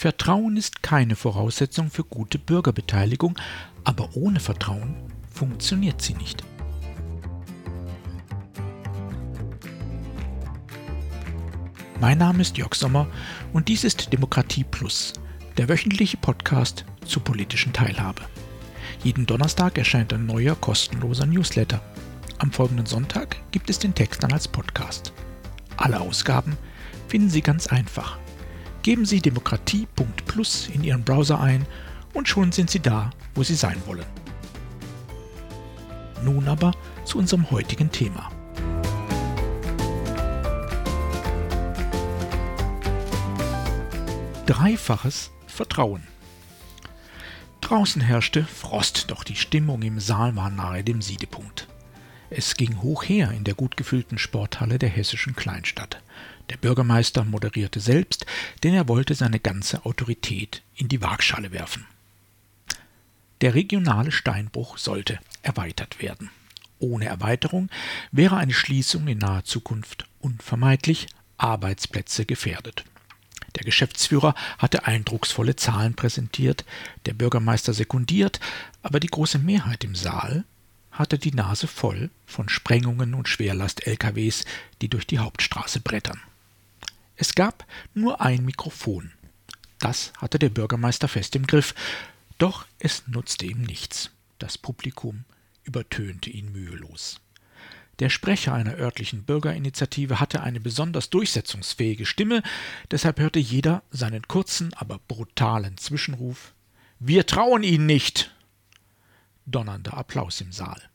Vertrauen ist keine Voraussetzung für gute Bürgerbeteiligung, aber ohne Vertrauen funktioniert sie nicht. Mein Name ist Jörg Sommer und dies ist Demokratie Plus, der wöchentliche Podcast zur politischen Teilhabe. Jeden Donnerstag erscheint ein neuer kostenloser Newsletter. Am folgenden Sonntag gibt es den Text dann als Podcast. Alle Ausgaben finden Sie ganz einfach. Geben Sie demokratie.plus in Ihren Browser ein und schon sind Sie da, wo Sie sein wollen. Nun aber zu unserem heutigen Thema. Dreifaches Vertrauen. Draußen herrschte Frost, doch die Stimmung im Saal war nahe dem Siedepunkt. Es ging hoch her in der gut gefüllten Sporthalle der hessischen Kleinstadt. Der Bürgermeister moderierte selbst, denn er wollte seine ganze Autorität in die Waagschale werfen. Der regionale Steinbruch sollte erweitert werden. Ohne Erweiterung wäre eine Schließung in naher Zukunft unvermeidlich, Arbeitsplätze gefährdet. Der Geschäftsführer hatte eindrucksvolle Zahlen präsentiert, der Bürgermeister sekundiert, aber die große Mehrheit im Saal hatte die Nase voll von Sprengungen und Schwerlast-LKWs, die durch die Hauptstraße brettern. Es gab nur ein Mikrofon. Das hatte der Bürgermeister fest im Griff, doch es nutzte ihm nichts. Das Publikum übertönte ihn mühelos. Der Sprecher einer örtlichen Bürgerinitiative hatte eine besonders durchsetzungsfähige Stimme, deshalb hörte jeder seinen kurzen, aber brutalen Zwischenruf Wir trauen Ihnen nicht. Donnernder Applaus im Saal.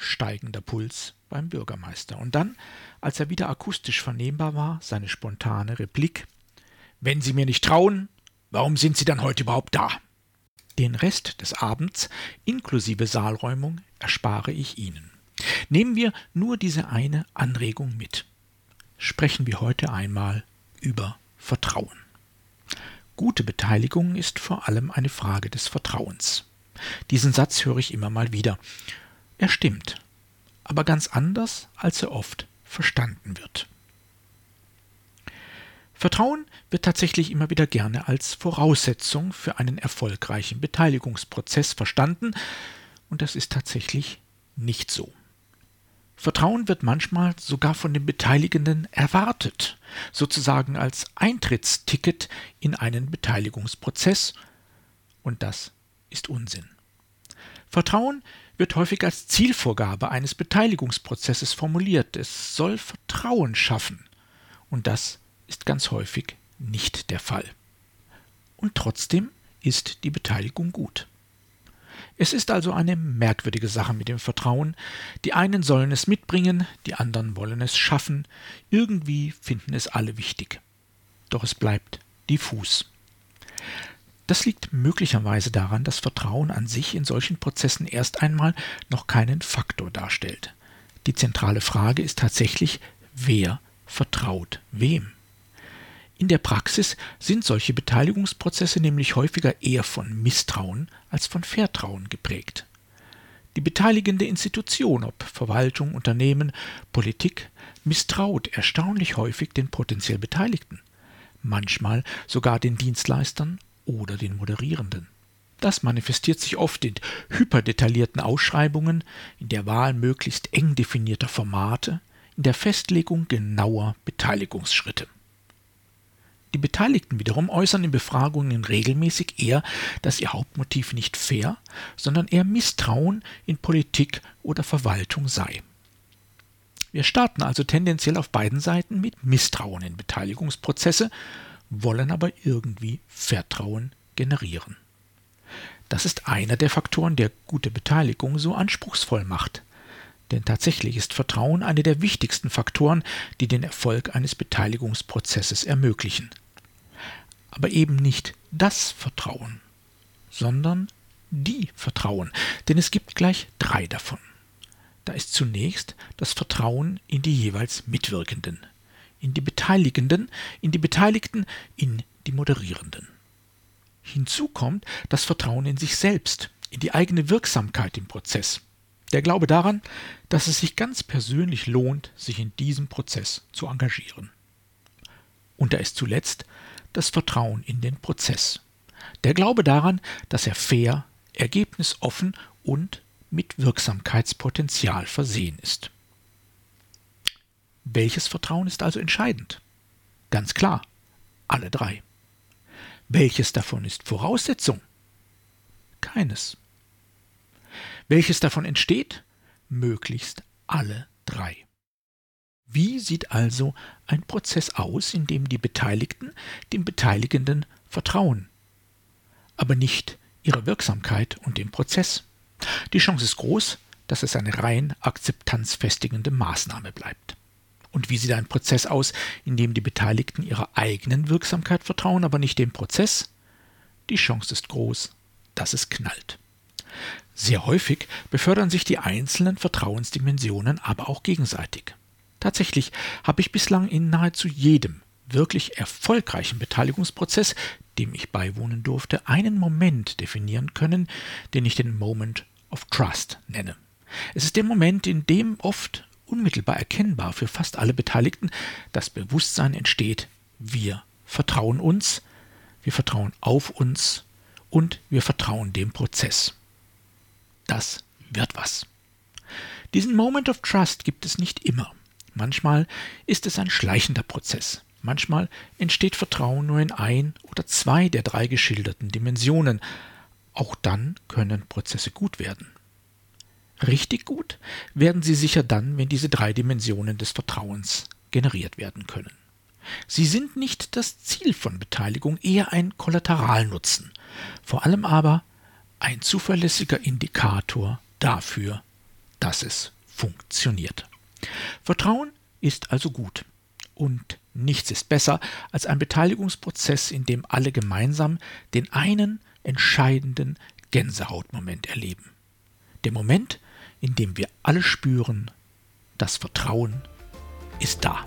Steigender Puls beim Bürgermeister. Und dann, als er wieder akustisch vernehmbar war, seine spontane Replik Wenn Sie mir nicht trauen, warum sind Sie dann heute überhaupt da? Den Rest des Abends, inklusive Saalräumung, erspare ich Ihnen. Nehmen wir nur diese eine Anregung mit. Sprechen wir heute einmal über Vertrauen. Gute Beteiligung ist vor allem eine Frage des Vertrauens. Diesen Satz höre ich immer mal wieder. Er stimmt, aber ganz anders, als er oft verstanden wird. Vertrauen wird tatsächlich immer wieder gerne als Voraussetzung für einen erfolgreichen Beteiligungsprozess verstanden, und das ist tatsächlich nicht so. Vertrauen wird manchmal sogar von den Beteiligenden erwartet, sozusagen als Eintrittsticket in einen Beteiligungsprozess, und das ist Unsinn. Vertrauen wird häufig als Zielvorgabe eines Beteiligungsprozesses formuliert. Es soll Vertrauen schaffen, und das ist ganz häufig nicht der Fall. Und trotzdem ist die Beteiligung gut. Es ist also eine merkwürdige Sache mit dem Vertrauen. Die einen sollen es mitbringen, die anderen wollen es schaffen, irgendwie finden es alle wichtig. Doch es bleibt diffus. Das liegt möglicherweise daran, dass Vertrauen an sich in solchen Prozessen erst einmal noch keinen Faktor darstellt. Die zentrale Frage ist tatsächlich, wer vertraut wem. In der Praxis sind solche Beteiligungsprozesse nämlich häufiger eher von Misstrauen als von Vertrauen geprägt. Die beteiligende Institution, ob Verwaltung, Unternehmen, Politik, misstraut erstaunlich häufig den potenziell Beteiligten, manchmal sogar den Dienstleistern oder den Moderierenden. Das manifestiert sich oft in hyperdetaillierten Ausschreibungen, in der Wahl möglichst eng definierter Formate, in der Festlegung genauer Beteiligungsschritte. Die Beteiligten wiederum äußern in Befragungen regelmäßig eher, dass ihr Hauptmotiv nicht fair, sondern eher Misstrauen in Politik oder Verwaltung sei. Wir starten also tendenziell auf beiden Seiten mit Misstrauen in Beteiligungsprozesse, wollen aber irgendwie Vertrauen generieren. Das ist einer der Faktoren, der gute Beteiligung so anspruchsvoll macht. Denn tatsächlich ist Vertrauen einer der wichtigsten Faktoren, die den Erfolg eines Beteiligungsprozesses ermöglichen. Aber eben nicht das Vertrauen, sondern die Vertrauen, denn es gibt gleich drei davon. Da ist zunächst das Vertrauen in die jeweils Mitwirkenden, in die Beteiligenden, in die Beteiligten, in die Moderierenden. Hinzu kommt das Vertrauen in sich selbst, in die eigene Wirksamkeit im Prozess. Der Glaube daran, dass es sich ganz persönlich lohnt, sich in diesem Prozess zu engagieren. Und da ist zuletzt das Vertrauen in den Prozess. Der Glaube daran, dass er fair, ergebnisoffen und mit Wirksamkeitspotenzial versehen ist. Welches Vertrauen ist also entscheidend? Ganz klar, alle drei. Welches davon ist Voraussetzung? Keines. Welches davon entsteht? Möglichst alle drei. Wie sieht also ein Prozess aus, in dem die Beteiligten dem Beteiligenden vertrauen, aber nicht ihrer Wirksamkeit und dem Prozess? Die Chance ist groß, dass es eine rein akzeptanzfestigende Maßnahme bleibt. Und wie sieht ein Prozess aus, in dem die Beteiligten ihrer eigenen Wirksamkeit vertrauen, aber nicht dem Prozess? Die Chance ist groß, dass es knallt. Sehr häufig befördern sich die einzelnen Vertrauensdimensionen aber auch gegenseitig. Tatsächlich habe ich bislang in nahezu jedem wirklich erfolgreichen Beteiligungsprozess, dem ich beiwohnen durfte, einen Moment definieren können, den ich den Moment of Trust nenne. Es ist der Moment, in dem oft unmittelbar erkennbar für fast alle Beteiligten das Bewusstsein entsteht, wir vertrauen uns, wir vertrauen auf uns und wir vertrauen dem Prozess. Das wird was. Diesen Moment of Trust gibt es nicht immer. Manchmal ist es ein schleichender Prozess. Manchmal entsteht Vertrauen nur in ein oder zwei der drei geschilderten Dimensionen. Auch dann können Prozesse gut werden. Richtig gut werden sie sicher dann, wenn diese drei Dimensionen des Vertrauens generiert werden können. Sie sind nicht das Ziel von Beteiligung, eher ein Kollateralnutzen, vor allem aber ein zuverlässiger Indikator dafür, dass es funktioniert. Vertrauen ist also gut und nichts ist besser als ein Beteiligungsprozess, in dem alle gemeinsam den einen entscheidenden Gänsehautmoment erleben. Der Moment, in dem wir alle spüren, das Vertrauen ist da.